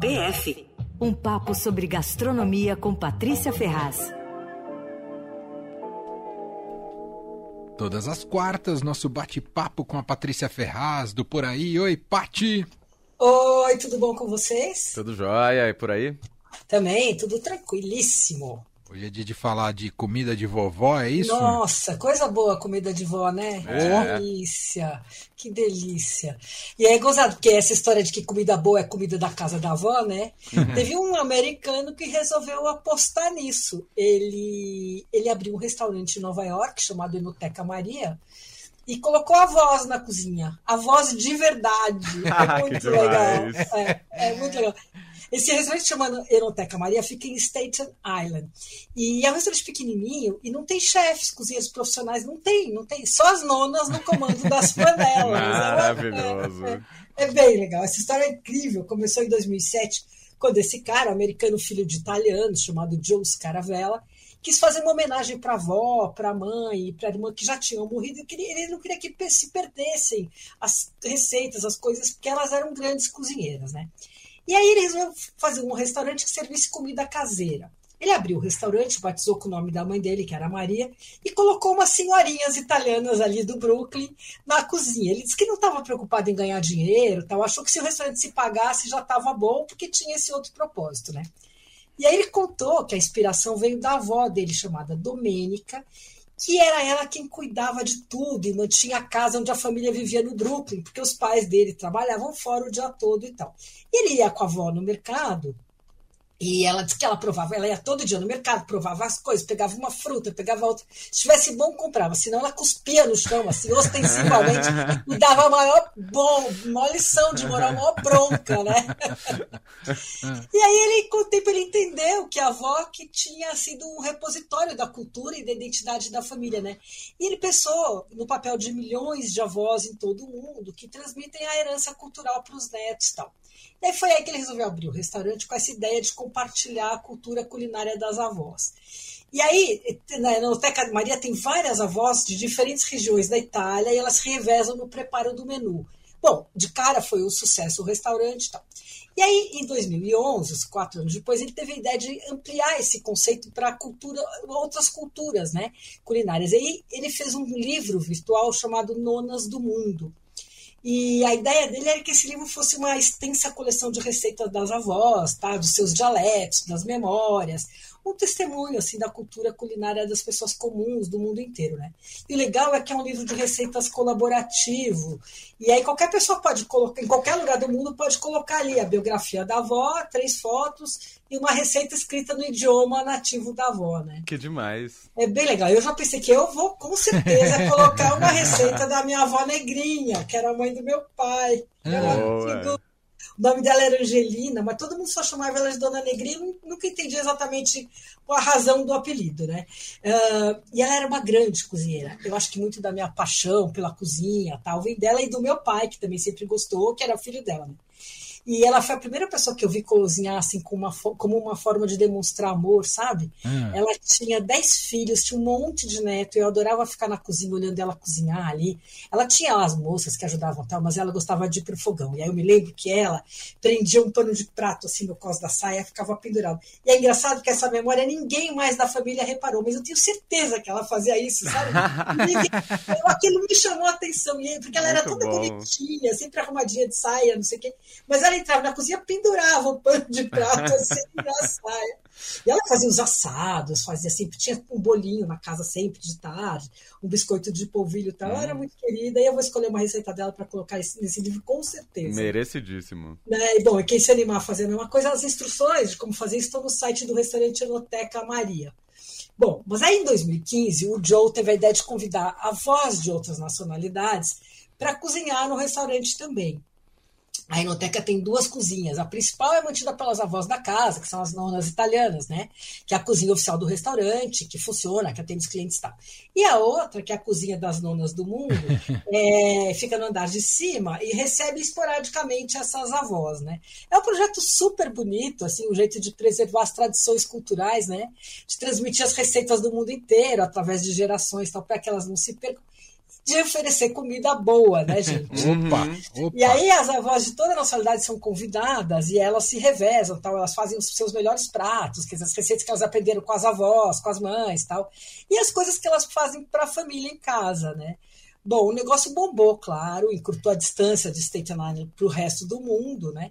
PF. Um papo sobre gastronomia com Patrícia Ferraz. Todas as quartas, nosso bate-papo com a Patrícia Ferraz, do Por Aí. Oi, Pati! Oi, tudo bom com vocês? Tudo jóia, e por aí? Também, tudo tranquilíssimo. Hoje é dia de falar de comida de vovó, é isso? Nossa, coisa boa comida de vó, né? É. Que delícia, que delícia. E é gozado, porque essa história de que comida boa é comida da casa da avó, né? Teve um americano que resolveu apostar nisso. Ele, ele abriu um restaurante em Nova York chamado Enoteca Maria e colocou a voz na cozinha. A voz de verdade. Ah, É que muito legal. É, é muito legal. Esse restaurante chama Enoteca Maria fica em Staten Island. E é um restaurante pequenininho e não tem chefes, cozinheiros profissionais, não tem, não tem. Só as nonas no comando das panelas. Maravilhoso. É, é, é bem legal. Essa história é incrível. Começou em 2007, quando esse cara, americano filho de italianos, chamado Joe Scaravella, quis fazer uma homenagem para a avó, para a mãe para a irmã que já tinham morrido. queria- Ele não queria que se perdessem as receitas, as coisas, porque elas eram grandes cozinheiras, né? E aí ele resolveu fazer um restaurante que servisse comida caseira. Ele abriu o restaurante, batizou com o nome da mãe dele, que era Maria, e colocou umas senhorinhas italianas ali do Brooklyn na cozinha. Ele disse que não estava preocupado em ganhar dinheiro, tal, achou que se o restaurante se pagasse já estava bom, porque tinha esse outro propósito, né? E aí ele contou que a inspiração veio da avó dele, chamada Domênica, que era ela quem cuidava de tudo e mantinha a casa onde a família vivia no Brooklyn, porque os pais dele trabalhavam fora o dia todo e tal. Ele ia com a avó no mercado e ela disse que ela provava, ela ia todo dia no mercado, provava as coisas, pegava uma fruta, pegava outra. Se tivesse bom, comprava, senão ela cuspia no chão, assim, ostensivamente, e dava a maior, bom, maior lição de moral, a maior bronca, né? E aí ele, com o tempo, ele entendeu que a avó que tinha sido um repositório da cultura e da identidade da família, né? E ele pensou no papel de milhões de avós em todo o mundo que transmitem a herança cultural para os netos e tal. E aí foi aí que ele resolveu abrir o restaurante com essa ideia de compartilhar a cultura culinária das avós. E aí, na Enoteca de Maria tem várias avós de diferentes regiões da Itália e elas revezam no preparo do menu. Bom, de cara foi um sucesso o restaurante e tal. E aí, em 2011, uns quatro anos depois, ele teve a ideia de ampliar esse conceito para cultura, outras culturas né, culinárias. E aí ele fez um livro virtual chamado Nonas do Mundo. E a ideia dele era que esse livro fosse uma extensa coleção de receitas das avós, tá? dos seus dialetos, das memórias, um testemunho assim da cultura culinária das pessoas comuns do mundo inteiro, né? E o legal é que é um livro de receitas colaborativo. E aí qualquer pessoa pode colocar, em qualquer lugar do mundo pode colocar ali a biografia da avó, três fotos e uma receita escrita no idioma nativo da avó, né? Que demais. É bem legal. Eu já pensei que eu vou com certeza colocar uma receita da minha avó negrinha, que era a mãe do meu pai. Era Boa. O nome dela era Angelina, mas todo mundo só chamava ela de Dona Negrinha. Nunca entendi exatamente a razão do apelido, né? Ah, e ela era uma grande cozinheira. Eu acho que muito da minha paixão pela cozinha tal vem dela e do meu pai, que também sempre gostou, que era filho dela, né? E ela foi a primeira pessoa que eu vi cozinhar assim com uma, como uma forma de demonstrar amor, sabe? Hum. Ela tinha dez filhos, tinha um monte de neto, eu adorava ficar na cozinha olhando ela cozinhar ali. Ela tinha as moças que ajudavam tal, mas ela gostava de ir pro fogão. E aí eu me lembro que ela prendia um pano de prato assim no cos da saia, ficava pendurado. E é engraçado que essa memória ninguém mais da família reparou, mas eu tenho certeza que ela fazia isso, sabe? Ninguém- aquilo me chamou a atenção, e- porque ela era Muito toda bom. bonitinha, sempre arrumadinha de saia, não sei o quê. Mas ela entrava na cozinha, pendurava o pano de prato assim na saia. E ela fazia os assados, fazia sempre, tinha um bolinho na casa sempre de tarde, um biscoito de polvilho e tal. Ela era muito querida, e eu vou escolher uma receita dela para colocar esse- nesse livro com certeza. Merecidíssimo. Né? E, bom, e quem se animar a fazer a mesma coisa, as instruções de como fazer isso estão no site do restaurante Enoteca Maria. Bom, mas aí em 2015, o Joe teve a ideia de convidar avós de outras nacionalidades para cozinhar no restaurante também. A Enoteca tem duas cozinhas. A principal é mantida pelas avós da casa, que são as nonas italianas, né? Que é a cozinha oficial do restaurante, que funciona, que atende os clientes e tal. E a outra, que é a cozinha das nonas do mundo, é, fica no andar de cima e recebe esporadicamente essas avós, né? É um projeto super bonito, assim, um jeito de preservar as tradições culturais, né? De transmitir as receitas do mundo inteiro através de gerações, tal, para que elas não se percam. De oferecer comida boa, né, gente? Opa, opa. E aí as avós de toda a nacionalidade são convidadas e elas se revezam, tal, elas fazem os seus melhores pratos, que as receitas que elas aprenderam com as avós, com as mães, tal, e as coisas que elas fazem para a família em casa, né? Bom, o negócio bombou, claro, encurtou a distância de Staten Island para o resto do mundo, né?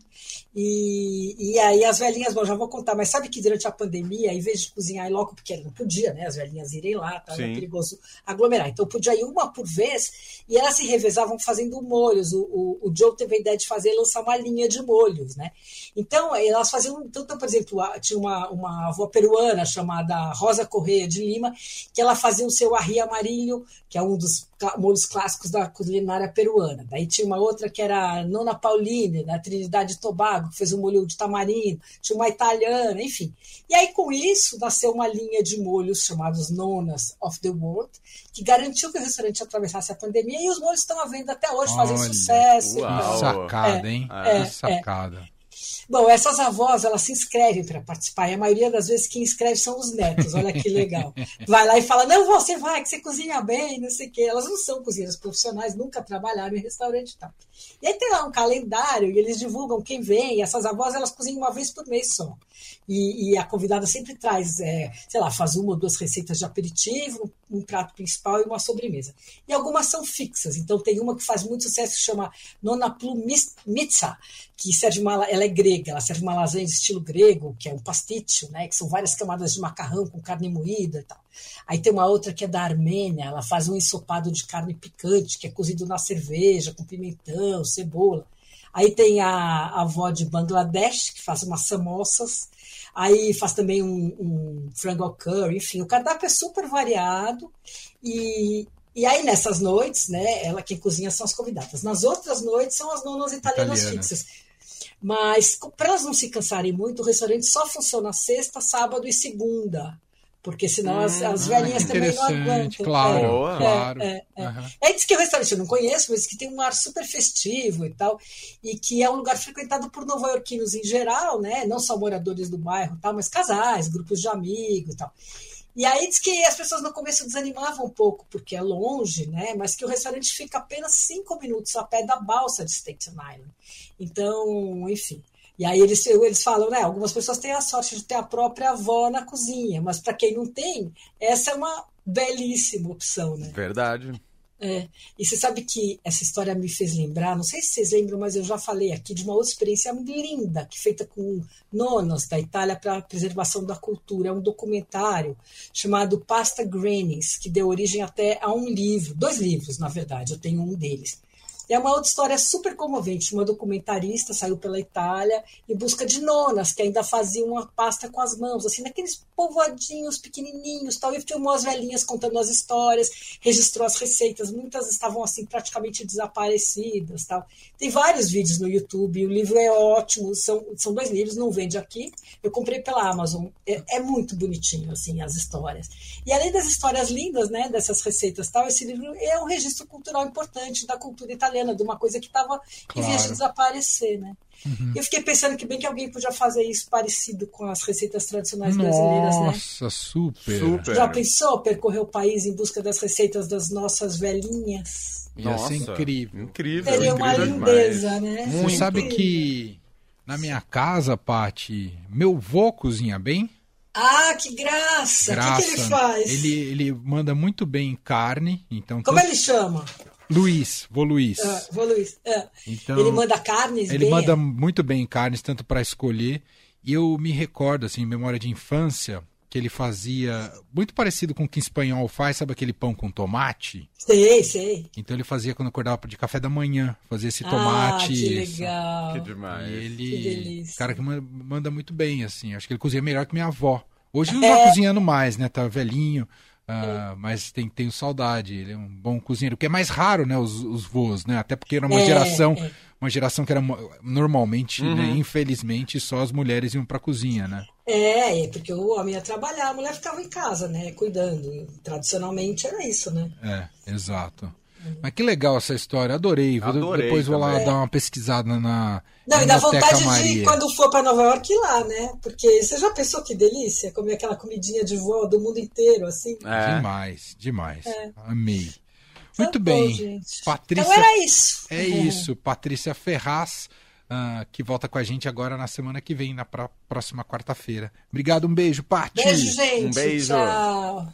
E, e aí as velhinhas, bom, já vou contar, mas sabe que durante a pandemia, em vez de cozinhar logo, porque não podia, né? As velhinhas irem lá, tá? era perigoso aglomerar. Então podia ir uma por vez e elas se revezavam fazendo molhos. O, o, o Joe teve a ideia de fazer lançar uma linha de molhos, né? Então elas faziam, então, por exemplo, tinha uma, uma avó peruana chamada Rosa Correia de Lima, que ela fazia o seu arri amarillo, que é um dos molhos clássicos da culinária peruana. Daí tinha uma outra que era Nona Pauline, da Trinidade e Tobago, que fez um molho de tamarindo. Tinha uma italiana, enfim. E aí, com isso, nasceu uma linha de molhos chamados Nonas of the World, que garantiu que o restaurante atravessasse a pandemia. E os molhos estão à venda até hoje, fazem Olha, sucesso. uau. Então, Sacada, É, hein? é, que sacada. Bom, essas avós, elas se inscrevem para participar, e a maioria das vezes quem inscreve são os netos, olha que legal. Vai lá e fala, não, você vai, que você cozinha bem, não sei o quê. Elas não são cozinheiras profissionais, nunca trabalharam em restaurante e tal. E aí tem lá um calendário, e eles divulgam quem vem, e essas avós, elas cozinham uma vez por mês só. E, e a convidada sempre traz, é, sei lá, faz uma ou duas receitas de aperitivo, um prato principal e uma sobremesa. E algumas são fixas, então tem uma que faz muito sucesso, que chama Nona Plu Mitza, que serve uma, ela é grega, ela serve uma lasanha de estilo grego, que é um pasticho, né, que são várias camadas de macarrão com carne moída e tal. Aí tem uma outra que é da Armênia, ela faz um ensopado de carne picante, que é cozido na cerveja, com pimentão, cebola. Aí tem a, a avó de Bangladesh, que faz umas samosas. Aí faz também um, um frango ao curry, enfim, o cardápio é super variado. E, e aí, nessas noites, né, ela quem cozinha são as convidadas. Nas outras noites são as nonas italianas Italiana. fixas. Mas, para elas não se cansarem muito, o restaurante só funciona sexta, sábado e segunda. Porque senão as, as Ah, velhinhas também não aguentam. claro, É, Boa. claro. é, é. Aham. É diz que é um restaurante eu não conheço, mas que tem um ar super festivo e tal, e que é um lugar frequentado por nova-iorquinos em geral, né? Não só moradores do bairro, tal, mas casais, grupos de amigos e tal. E aí diz que as pessoas no começo desanimavam um pouco, porque é longe, né? Mas que o restaurante fica apenas cinco minutos a pé da balsa de Staten Island. Então, enfim. E aí eles, eles falam, né? Algumas pessoas têm a sorte de ter a própria avó na cozinha, mas para quem não tem, essa é uma belíssima opção, né? Verdade. É, e você sabe que essa história me fez lembrar, não sei se vocês lembram, mas eu já falei aqui de uma outra experiência linda, que feita com nonas da Itália para a preservação da cultura. É um documentário chamado Pasta Grannies, que deu origem até a um livro, dois livros, na verdade, eu tenho um deles. É uma outra história super comovente. Uma documentarista saiu pela Itália em busca de nonas que ainda faziam a pasta com as mãos, assim, naqueles povoadinhos pequenininhos, tal. E filmou as velhinhas contando as histórias, registrou as receitas. Muitas estavam assim praticamente desaparecidas, tal. Tem vários vídeos no YouTube. O livro é ótimo. São, são dois livros, não vende aqui. Eu comprei pela Amazon. É, é muito bonitinho assim as histórias. E além das histórias lindas, né, dessas receitas, tal, esse livro é um registro cultural importante da cultura italiana de uma coisa que estava em vias de Claro. desaparecer, né? Eu fiquei pensando que bem que alguém podia fazer isso parecido com as receitas tradicionais brasileiras, né? Nossa, super. Super. Já pensou percorrer o país em busca das receitas das nossas velhinhas? Ia ser incrível. Incrível. Seria uma incrível lindeza, demais. né? Você Muito sabe lindo. que na minha casa, Pati, meu vô cozinha bem? Ah, que graça! O que, que ele faz? Ele, ele manda muito bem em carne, então Como tanto- ele chama? Luiz, vô Luiz. Ah, vô Luiz. Ah, Então, ele manda carnes ele bem? manda muito bem em carnes, tanto para escolher. E eu me recordo, assim, memória de infância, que ele fazia muito parecido com o que espanhol faz, sabe aquele pão com tomate? Sei, sei. Então ele fazia quando acordava de café da manhã, fazia esse ah, tomate. que isso. legal. Que E demais. Que ele, delícia. cara que ma- manda muito bem, assim. Acho que ele cozinha melhor que minha avó. Hoje não É. tá cozinhando mais, né? Tá velhinho. Ah, mas tem, tenho saudade. Ele é um bom cozinheiro. Porque é mais raro, né? Os, os voos, né? Até porque era uma É, geração. é. Uma geração que era normalmente, Uhum. né, infelizmente, só as mulheres iam pra cozinha, né? É, é, porque o homem ia trabalhar, a mulher ficava em casa, né? Cuidando. Tradicionalmente era isso, né? É, exato. Mas que legal essa história, adorei. Adorei Depois vou lá também. dar uma pesquisada na. Não, e dá vontade de, Maria. quando for para Nova York, ir lá, né? Porque você já pensou que delícia? Comer aquela comidinha de vó do mundo inteiro, assim? É. Demais, demais. É. Amei. Muito Tá bom, bem. gente. Patrícia- Então era isso. É isso, Patrícia Ferraz, ah, que volta com a gente agora na semana que vem, na pró- próxima quarta-feira. Obrigado, um beijo, Paty. Beijo, gente. Um beijo. Tchau.